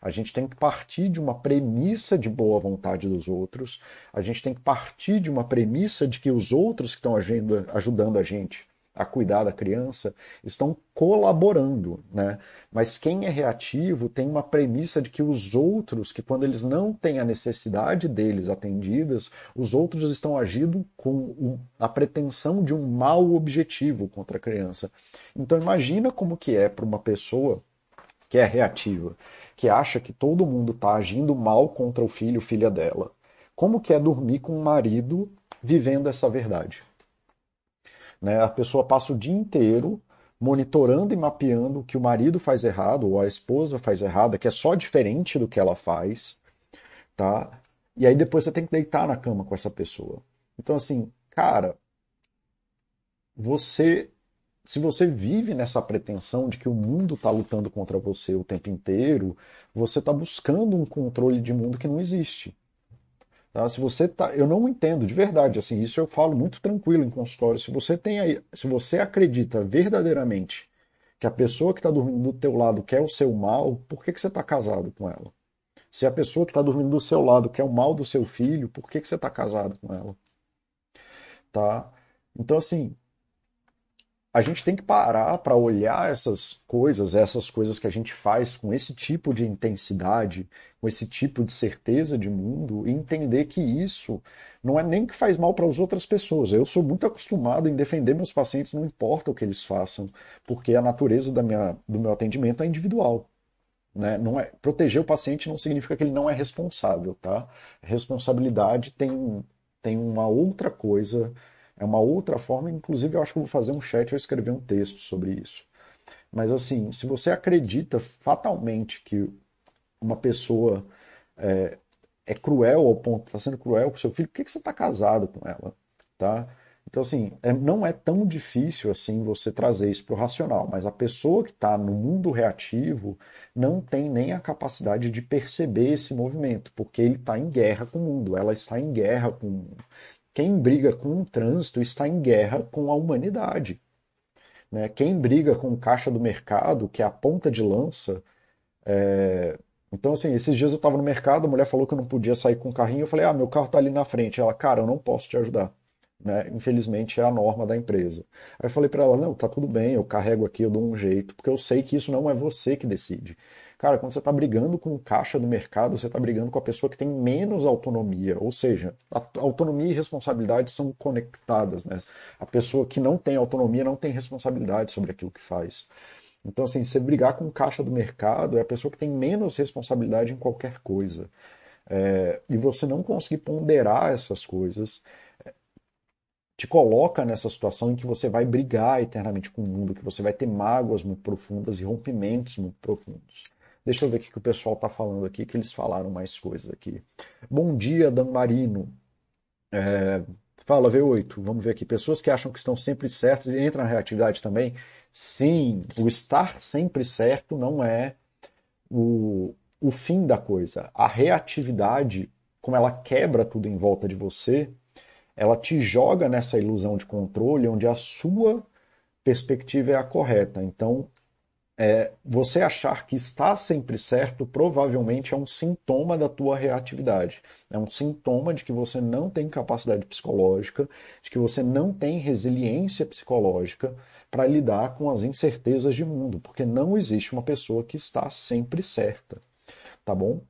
A gente tem que partir de uma premissa de boa vontade dos outros. A gente tem que partir de uma premissa de que os outros que estão ajudando a gente a cuidar da criança estão colaborando, né? Mas quem é reativo tem uma premissa de que os outros, que quando eles não têm a necessidade deles atendidas, os outros estão agindo com a pretensão de um mau objetivo contra a criança. Então imagina como que é para uma pessoa que é reativa, que acha que todo mundo está agindo mal contra o filho, filha dela. Como que é dormir com um marido vivendo essa verdade? Né? A pessoa passa o dia inteiro monitorando e mapeando o que o marido faz errado ou a esposa faz errado, que é só diferente do que ela faz, tá? E aí depois você tem que deitar na cama com essa pessoa. Então assim, cara, você se você vive nessa pretensão de que o mundo está lutando contra você o tempo inteiro, você está buscando um controle de mundo que não existe. Tá? Se você tá, eu não entendo de verdade, assim, isso eu falo muito tranquilo em consultório. Se você tem aí, se você acredita verdadeiramente que a pessoa que está dormindo do teu lado quer o seu mal, por que, que você está casado com ela? Se a pessoa que está dormindo do seu lado quer o mal do seu filho, por que, que você está casado com ela? Tá? Então, assim, a gente tem que parar para olhar essas coisas, essas coisas que a gente faz com esse tipo de intensidade, com esse tipo de certeza de mundo, e entender que isso não é nem que faz mal para as outras pessoas. Eu sou muito acostumado em defender meus pacientes, não importa o que eles façam, porque a natureza da minha, do meu atendimento é individual. Né? Não é, proteger o paciente não significa que ele não é responsável. Tá? Responsabilidade tem tem uma outra coisa, é uma outra forma. Inclusive, eu acho que eu vou fazer um chat ou escrever um texto sobre isso. Mas assim, se você acredita fatalmente que uma pessoa é, é cruel ao ponto, está sendo cruel com seu filho, por que, que você está casado com ela? Tá? Então, assim, é, não é tão difícil assim você trazer isso para o racional, mas a pessoa que está no mundo reativo não tem nem a capacidade de perceber esse movimento, porque ele está em guerra com o mundo, ela está em guerra com o mundo. Quem briga com o trânsito está em guerra com a humanidade. Né? Quem briga com o caixa do mercado, que é a ponta de lança. É... Então, assim, esses dias eu estava no mercado, a mulher falou que eu não podia sair com o carrinho. Eu falei, ah, meu carro está ali na frente. Ela, cara, eu não posso te ajudar. Né? Infelizmente é a norma da empresa. Aí eu falei para ela, não, tá tudo bem, eu carrego aqui, eu dou um jeito, porque eu sei que isso não é você que decide. Cara, quando você está brigando com o caixa do mercado, você está brigando com a pessoa que tem menos autonomia. Ou seja, autonomia e responsabilidade são conectadas. Né? A pessoa que não tem autonomia não tem responsabilidade sobre aquilo que faz. Então, assim, você brigar com o caixa do mercado é a pessoa que tem menos responsabilidade em qualquer coisa. É, e você não conseguir ponderar essas coisas é, te coloca nessa situação em que você vai brigar eternamente com o mundo, que você vai ter mágoas muito profundas e rompimentos muito profundos. Deixa eu ver o que o pessoal está falando aqui, que eles falaram mais coisas aqui. Bom dia, Dan Marino. É, fala, V8, vamos ver aqui. Pessoas que acham que estão sempre certas e entram na reatividade também. Sim, o estar sempre certo não é o, o fim da coisa. A reatividade, como ela quebra tudo em volta de você, ela te joga nessa ilusão de controle onde a sua perspectiva é a correta. Então, é, você achar que está sempre certo provavelmente é um sintoma da tua reatividade. É um sintoma de que você não tem capacidade psicológica, de que você não tem resiliência psicológica para lidar com as incertezas de mundo, porque não existe uma pessoa que está sempre certa, tá bom?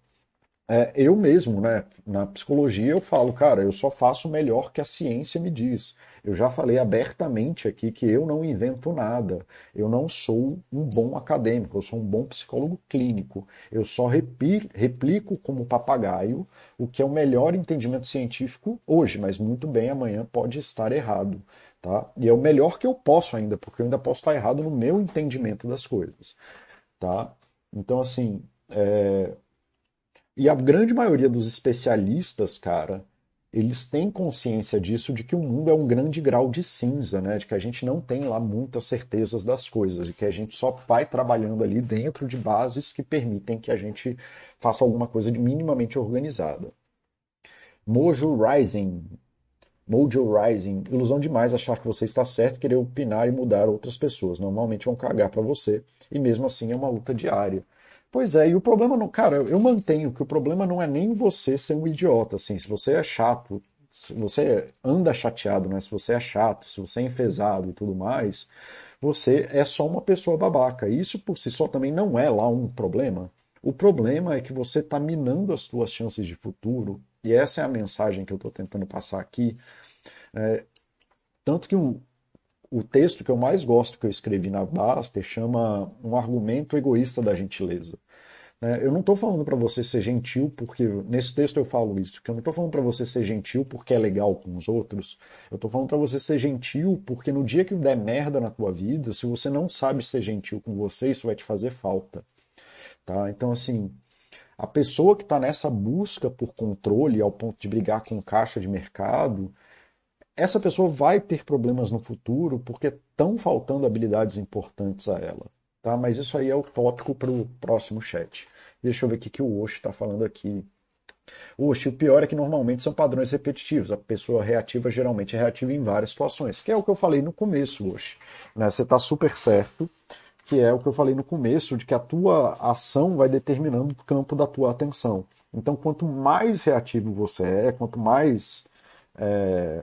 É, eu mesmo, né, na psicologia, eu falo, cara, eu só faço melhor que a ciência me diz. Eu já falei abertamente aqui que eu não invento nada. Eu não sou um bom acadêmico, eu sou um bom psicólogo clínico. Eu só replico como papagaio o que é o melhor entendimento científico hoje, mas muito bem, amanhã pode estar errado. Tá? E é o melhor que eu posso ainda, porque eu ainda posso estar errado no meu entendimento das coisas. Tá? Então, assim, é, e a grande maioria dos especialistas, cara, eles têm consciência disso, de que o mundo é um grande grau de cinza, né? De que a gente não tem lá muitas certezas das coisas, e que a gente só vai trabalhando ali dentro de bases que permitem que a gente faça alguma coisa de minimamente organizada. Mojo Rising. Mojo Rising. Ilusão demais achar que você está certo, querer opinar e mudar outras pessoas. Normalmente vão cagar para você, e mesmo assim é uma luta diária. Pois é, e o problema não. Cara, eu mantenho que o problema não é nem você ser um idiota, assim. Se você é chato, se você anda chateado, né? Se você é chato, se você é enfesado e tudo mais, você é só uma pessoa babaca. Isso por si só também não é lá um problema. O problema é que você está minando as suas chances de futuro, e essa é a mensagem que eu estou tentando passar aqui. É, tanto que um, o texto que eu mais gosto que eu escrevi na Baster chama Um Argumento Egoísta da Gentileza. Né? Eu não estou falando para você ser gentil porque. Nesse texto eu falo isso, que eu não estou falando para você ser gentil porque é legal com os outros. Eu estou falando para você ser gentil porque no dia que der merda na tua vida, se você não sabe ser gentil com você, isso vai te fazer falta. Tá? Então, assim, a pessoa que está nessa busca por controle ao ponto de brigar com caixa de mercado, essa pessoa vai ter problemas no futuro porque estão faltando habilidades importantes a ela. Tá? Mas isso aí é o tópico para o próximo chat. Deixa eu ver o que, o Osh está falando aqui. Oxe, o pior é que normalmente são padrões repetitivos. A pessoa reativa geralmente é reativa em várias situações, que é o que eu falei no começo, Oxe. Né? Você está super certo, que é o que eu falei no começo, de que a tua ação vai determinando o campo da tua atenção. Então, quanto mais reativo você é, quanto mais é,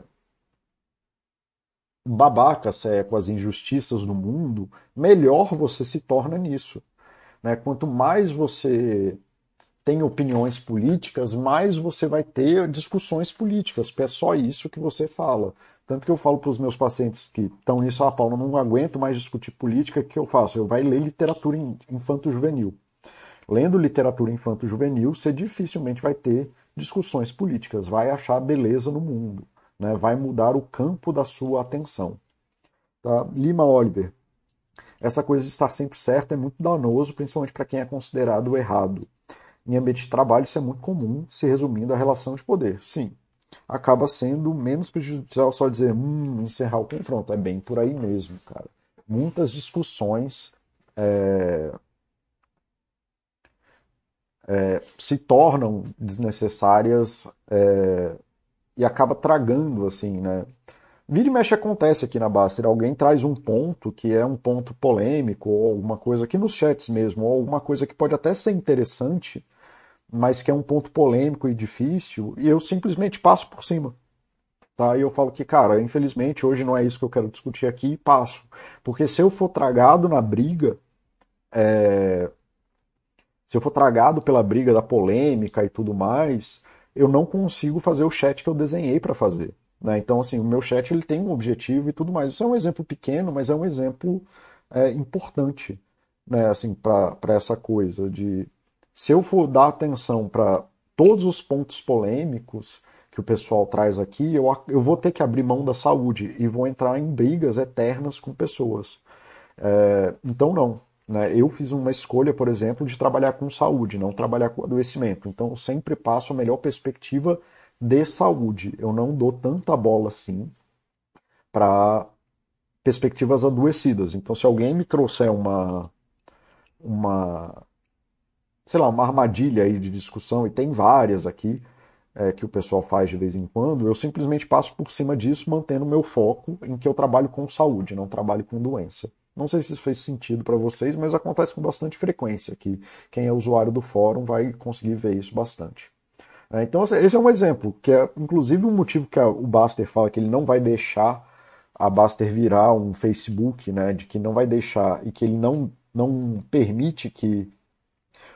babaca é com as injustiças no mundo, melhor você se torna nisso. Né? Quanto mais você tem opiniões políticas, mais você vai ter discussões políticas, porque é só isso que você fala. Tanto que eu falo para os meus pacientes que estão nisso, ah, Paulo, não aguento mais discutir política, o que eu faço? Eu vai ler literatura infanto-juvenil. Lendo literatura infanto-juvenil, você dificilmente vai ter discussões políticas, vai achar beleza no mundo, né? vai mudar o campo da sua atenção. Tá? Lima Oliver. Essa coisa de estar sempre certo é muito danoso, principalmente para quem é considerado errado. Em ambiente de trabalho, isso é muito comum, se resumindo à relação de poder. Sim, acaba sendo menos prejudicial só dizer, hum, encerrar o confronto. É bem por aí mesmo, cara. Muitas discussões é, é, se tornam desnecessárias é, e acaba tragando, assim, né? Vira e mexe acontece aqui na Baster. Alguém traz um ponto que é um ponto polêmico, ou alguma coisa aqui nos chats mesmo, ou alguma coisa que pode até ser interessante, mas que é um ponto polêmico e difícil, e eu simplesmente passo por cima. Tá? E eu falo que, cara, infelizmente hoje não é isso que eu quero discutir aqui e passo. Porque se eu for tragado na briga, é... se eu for tragado pela briga da polêmica e tudo mais, eu não consigo fazer o chat que eu desenhei para fazer. Né? Então, assim, o meu chat ele tem um objetivo e tudo mais. Isso é um exemplo pequeno, mas é um exemplo é, importante né? assim, para essa coisa de se eu for dar atenção para todos os pontos polêmicos que o pessoal traz aqui, eu, eu vou ter que abrir mão da saúde e vou entrar em brigas eternas com pessoas. É, então, não. Né? Eu fiz uma escolha, por exemplo, de trabalhar com saúde, não trabalhar com adoecimento. Então, eu sempre passo a melhor perspectiva de saúde. Eu não dou tanta bola assim para perspectivas adoecidas. Então, se alguém me trouxer uma, uma sei lá, uma armadilha aí de discussão, e tem várias aqui é, que o pessoal faz de vez em quando, eu simplesmente passo por cima disso, mantendo meu foco em que eu trabalho com saúde, não trabalho com doença. Não sei se isso fez sentido para vocês, mas acontece com bastante frequência, que quem é usuário do fórum vai conseguir ver isso bastante. É, então, esse é um exemplo, que é inclusive um motivo que o Baster fala que ele não vai deixar a Baster virar um Facebook, né, de que não vai deixar e que ele não, não permite que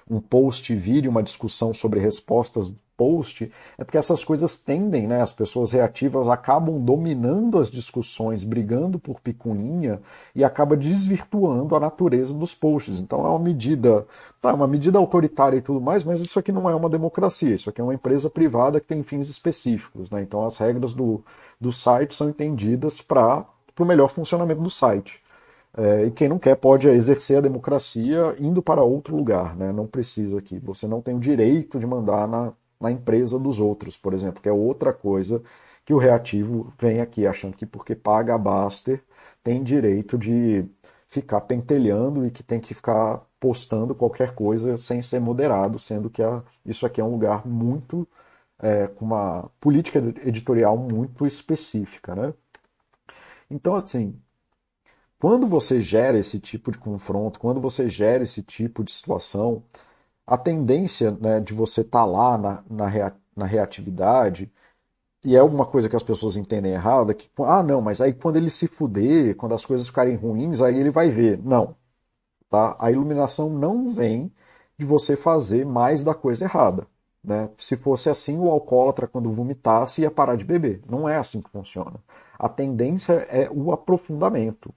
um post vire uma discussão sobre respostas post, é porque essas coisas tendem, né? As pessoas reativas acabam dominando as discussões, brigando por picuinha e acaba desvirtuando a natureza dos posts. Então é uma medida, tá, uma medida autoritária e tudo mais, mas isso aqui não é uma democracia, isso aqui é uma empresa privada que tem fins específicos, né? Então as regras do, do site são entendidas para o melhor funcionamento do site. É, e quem não quer pode exercer a democracia indo para outro lugar, né? não precisa aqui. Você não tem o direito de mandar na, na empresa dos outros, por exemplo, que é outra coisa que o reativo vem aqui achando que porque paga a Baster tem direito de ficar pentelhando e que tem que ficar postando qualquer coisa sem ser moderado, sendo que a, isso aqui é um lugar muito é, com uma política editorial muito específica, né? Então, assim, quando você gera esse tipo de confronto, quando você gera esse tipo de situação, a tendência né, de você estar tá lá na, na, rea, na reatividade, e é uma coisa que as pessoas entendem errada, que, ah, não, mas aí quando ele se fuder, quando as coisas ficarem ruins, aí ele vai ver. Não. Tá? A iluminação não vem de você fazer mais da coisa errada. Né? Se fosse assim, o alcoólatra, quando vomitasse, ia parar de beber. Não é assim que funciona. A tendência é o aprofundamento.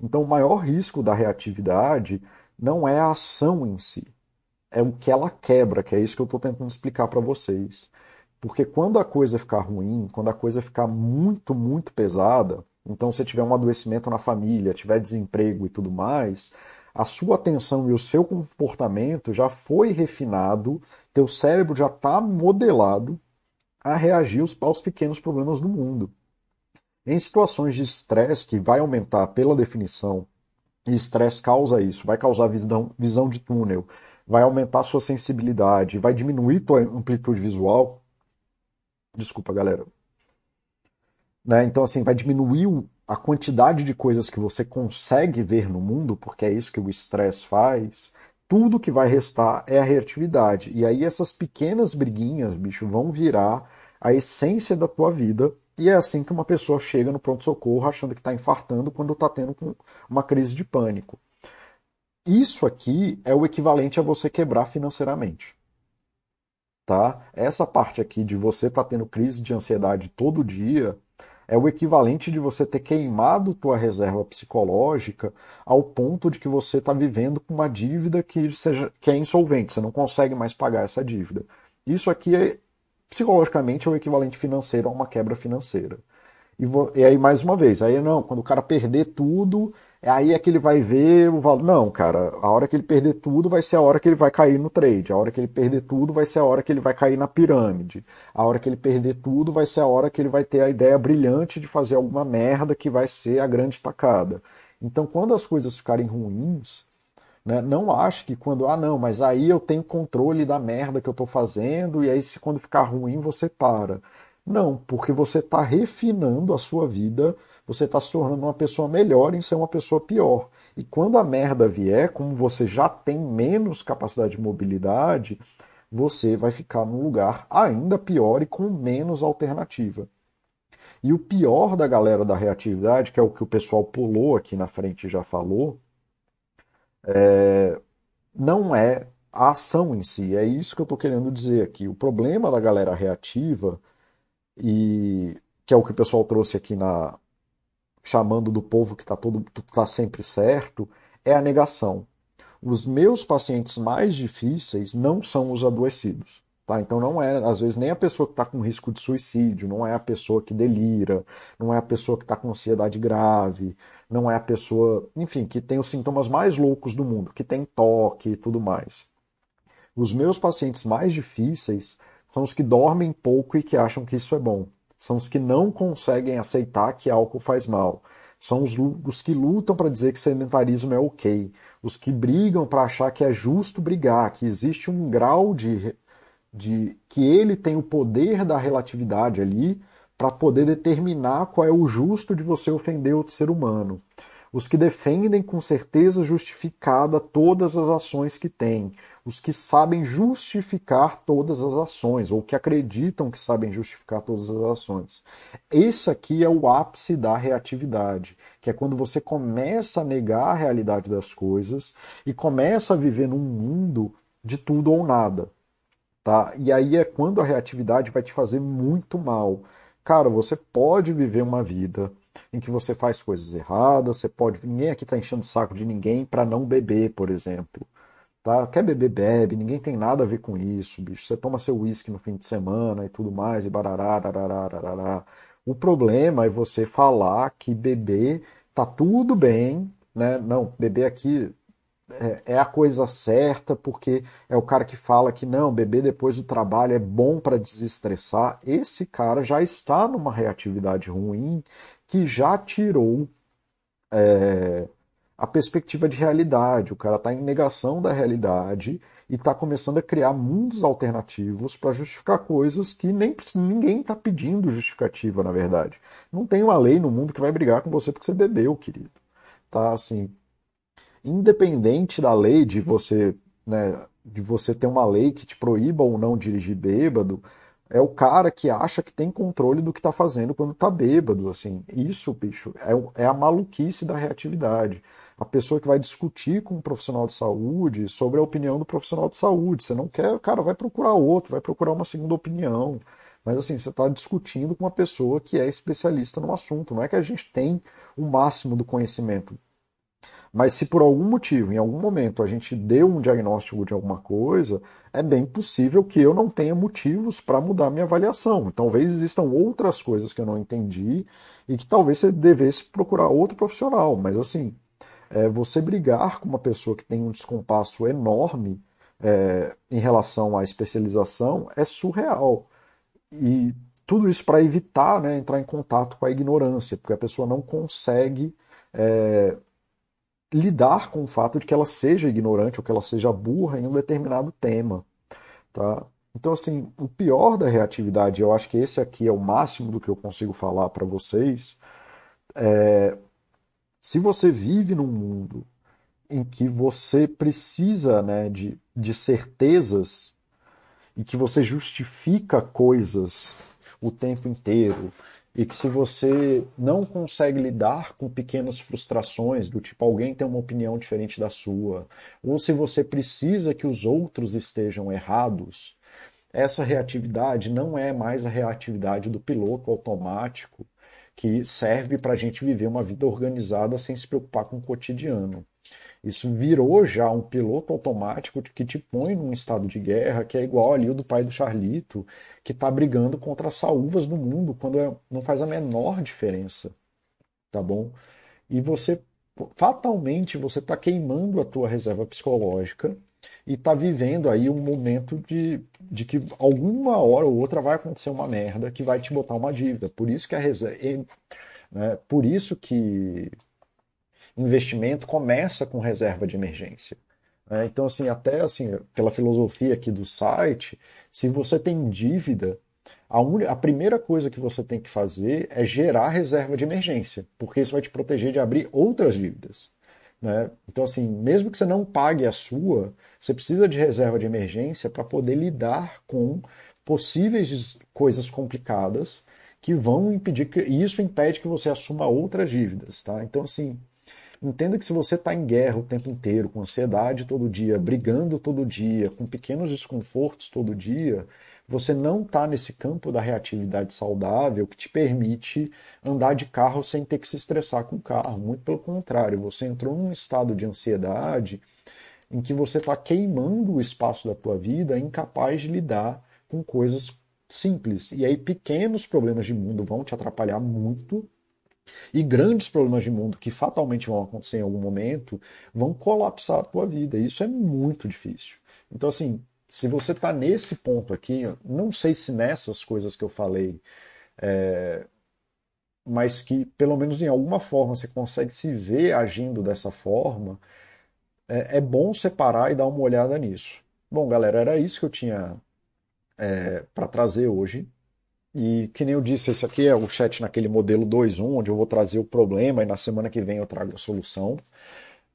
Então, o maior risco da reatividade não é a ação em si, é o que ela quebra, que é isso que eu estou tentando explicar para vocês. Porque quando a coisa ficar ruim, quando a coisa ficar muito, muito pesada, então se tiver um adoecimento na família, tiver desemprego e tudo mais, a sua atenção e o seu comportamento já foi refinado, teu cérebro já está modelado a reagir aos pequenos problemas do mundo. Em situações de estresse, que vai aumentar pela definição, e estresse causa isso, vai causar visão, visão de túnel, vai aumentar sua sensibilidade, vai diminuir tua amplitude visual. Desculpa, galera. Né? Então, assim, vai diminuir a quantidade de coisas que você consegue ver no mundo, porque é isso que o estresse faz. Tudo que vai restar é a reatividade. E aí essas pequenas briguinhas, bicho, vão virar a essência da tua vida e é assim que uma pessoa chega no pronto-socorro achando que está infartando quando está tendo uma crise de pânico. Isso aqui é o equivalente a você quebrar financeiramente. Tá? Essa parte aqui de você estar tá tendo crise de ansiedade todo dia é o equivalente de você ter queimado tua reserva psicológica ao ponto de que você está vivendo com uma dívida que, seja, que é insolvente, você não consegue mais pagar essa dívida. Isso aqui é psicologicamente é o equivalente financeiro a uma quebra financeira. E, e aí, mais uma vez, aí não, quando o cara perder tudo, aí é que ele vai ver o valor. Não, cara, a hora que ele perder tudo vai ser a hora que ele vai cair no trade. A hora que ele perder tudo vai ser a hora que ele vai cair na pirâmide. A hora que ele perder tudo vai ser a hora que ele vai ter a ideia brilhante de fazer alguma merda que vai ser a grande tacada. Então, quando as coisas ficarem ruins, né, não ache que quando, ah, não, mas aí eu tenho controle da merda que eu estou fazendo, e aí se quando ficar ruim você para. Não, porque você está refinando a sua vida, você está se tornando uma pessoa melhor em ser uma pessoa pior. E quando a merda vier, como você já tem menos capacidade de mobilidade, você vai ficar num lugar ainda pior e com menos alternativa. E o pior da galera da reatividade, que é o que o pessoal pulou aqui na frente e já falou, é, não é a ação em si. É isso que eu estou querendo dizer aqui. O problema da galera reativa, e que é o que o pessoal trouxe aqui na chamando do povo que está todo tá sempre certo, é a negação. Os meus pacientes mais difíceis não são os adoecidos. Tá? Então não é, às vezes, nem a pessoa que está com risco de suicídio, não é a pessoa que delira, não é a pessoa que está com ansiedade grave, não é a pessoa, enfim, que tem os sintomas mais loucos do mundo, que tem toque e tudo mais. Os meus pacientes mais difíceis são os que dormem pouco e que acham que isso é bom. São os que não conseguem aceitar que álcool faz mal. São os, os que lutam para dizer que sedentarismo é ok. Os que brigam para achar que é justo brigar, que existe um grau de de que ele tem o poder da relatividade ali para poder determinar qual é o justo de você ofender outro ser humano. Os que defendem com certeza justificada todas as ações que têm. Os que sabem justificar todas as ações, ou que acreditam que sabem justificar todas as ações. Esse aqui é o ápice da reatividade, que é quando você começa a negar a realidade das coisas e começa a viver num mundo de tudo ou nada. Tá? E aí é quando a reatividade vai te fazer muito mal. Cara, você pode viver uma vida em que você faz coisas erradas, você pode. Ninguém aqui está enchendo o saco de ninguém para não beber, por exemplo. Tá? Quer beber, bebe, ninguém tem nada a ver com isso, bicho. Você toma seu uísque no fim de semana e tudo mais, e barará, barará, barará. O problema é você falar que beber tá tudo bem, né? Não, beber aqui é, é, a coisa certa, porque é o cara que fala que não, beber depois do trabalho é bom para desestressar. Esse cara já está numa reatividade ruim que já tirou é, a perspectiva de realidade. O cara está em negação da realidade e está começando a criar mundos alternativos para justificar coisas que nem ninguém está pedindo justificativa, na verdade. Não tem uma lei no mundo que vai brigar com você porque você bebeu, querido. Tá assim, independente da lei de você, né, de você ter uma lei que te proíba ou não dirigir bêbado, é o cara que acha que tem controle do que está fazendo quando está bêbado, assim. Isso, bicho, é, é a maluquice da reatividade. A pessoa que vai discutir com um profissional de saúde sobre a opinião do profissional de saúde. Você não quer, cara, vai procurar outro, vai procurar uma segunda opinião. Mas assim, você está discutindo com uma pessoa que é especialista no assunto. Não é que a gente tem o máximo do conhecimento. Mas se por algum motivo, em algum momento, a gente deu um diagnóstico de alguma coisa, é bem possível que eu não tenha motivos para mudar minha avaliação. Talvez existam outras coisas que eu não entendi e que talvez você devesse procurar outro profissional. Mas assim, é, você brigar com uma pessoa que tem um descompasso enorme é, em relação à especialização é surreal. E tudo isso para evitar né, entrar em contato com a ignorância, porque a pessoa não consegue é, lidar com o fato de que ela seja ignorante ou que ela seja burra em um determinado tema. Tá? Então, assim, o pior da reatividade, eu acho que esse aqui é o máximo do que eu consigo falar para vocês, é, se você vive num mundo em que você precisa né, de, de certezas e que você justifica coisas o tempo inteiro, e que se você não consegue lidar com pequenas frustrações, do tipo alguém tem uma opinião diferente da sua, ou se você precisa que os outros estejam errados, essa reatividade não é mais a reatividade do piloto automático que serve para a gente viver uma vida organizada sem se preocupar com o cotidiano. Isso virou já um piloto automático que te põe num estado de guerra que é igual ali o do pai do Charlito, que está brigando contra as saúvas do mundo, quando é, não faz a menor diferença, tá bom? E você, fatalmente, você está queimando a tua reserva psicológica e está vivendo aí um momento de, de que alguma hora ou outra vai acontecer uma merda que vai te botar uma dívida. Por isso que a reserva, né, por isso que investimento começa com reserva de emergência. Né? Então, assim, até assim, pela filosofia aqui do site, se você tem dívida, a, un... a primeira coisa que você tem que fazer é gerar reserva de emergência, porque isso vai te proteger de abrir outras dívidas. Né? Então, assim, mesmo que você não pague a sua, você precisa de reserva de emergência para poder lidar com possíveis coisas complicadas que vão impedir que isso impede que você assuma outras dívidas, tá? Então, assim, Entenda que se você está em guerra o tempo inteiro, com ansiedade todo dia, brigando todo dia, com pequenos desconfortos todo dia, você não está nesse campo da reatividade saudável que te permite andar de carro sem ter que se estressar com o carro. Muito pelo contrário, você entrou num estado de ansiedade em que você está queimando o espaço da tua vida, incapaz de lidar com coisas simples. E aí pequenos problemas de mundo vão te atrapalhar muito e grandes problemas de mundo que fatalmente vão acontecer em algum momento vão colapsar a tua vida. E isso é muito difícil. Então, assim, se você está nesse ponto aqui, não sei se nessas coisas que eu falei, é, mas que pelo menos em alguma forma você consegue se ver agindo dessa forma, é, é bom separar e dar uma olhada nisso. Bom, galera, era isso que eu tinha é, para trazer hoje. E que nem eu disse, esse aqui é o chat naquele modelo 2.1, onde eu vou trazer o problema e na semana que vem eu trago a solução.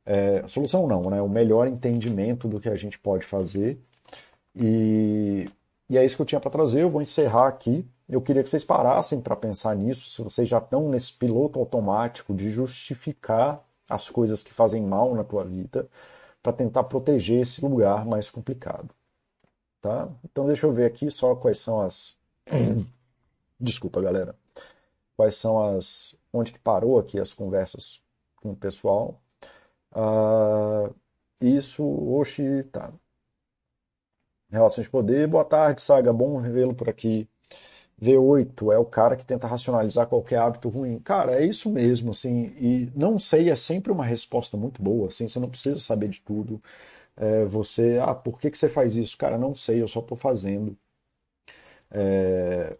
É, solução não, né? O melhor entendimento do que a gente pode fazer. E, e é isso que eu tinha para trazer. Eu vou encerrar aqui. Eu queria que vocês parassem para pensar nisso, se vocês já estão nesse piloto automático de justificar as coisas que fazem mal na tua vida para tentar proteger esse lugar mais complicado. Tá? Então deixa eu ver aqui só quais são as Desculpa, galera. Quais são as. Onde que parou aqui as conversas com o pessoal? Uh, isso, oxi, tá. Relações de poder. Boa tarde, Saga. Bom revê-lo por aqui. V8 é o cara que tenta racionalizar qualquer hábito ruim. Cara, é isso mesmo, assim. E não sei é sempre uma resposta muito boa, assim. Você não precisa saber de tudo. É, você, ah, por que, que você faz isso? Cara, não sei, eu só estou fazendo. É,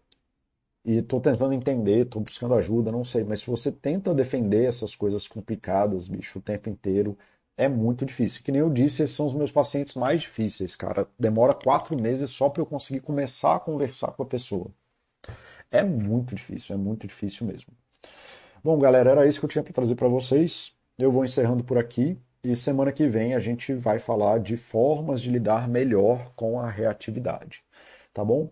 e estou tentando entender, estou buscando ajuda, não sei. Mas se você tenta defender essas coisas complicadas, bicho, o tempo inteiro, é muito difícil. Que nem eu disse, esses são os meus pacientes mais difíceis, cara. Demora quatro meses só para eu conseguir começar a conversar com a pessoa. É muito difícil, é muito difícil mesmo. Bom, galera, era isso que eu tinha para trazer para vocês. Eu vou encerrando por aqui e semana que vem a gente vai falar de formas de lidar melhor com a reatividade. Tá bom?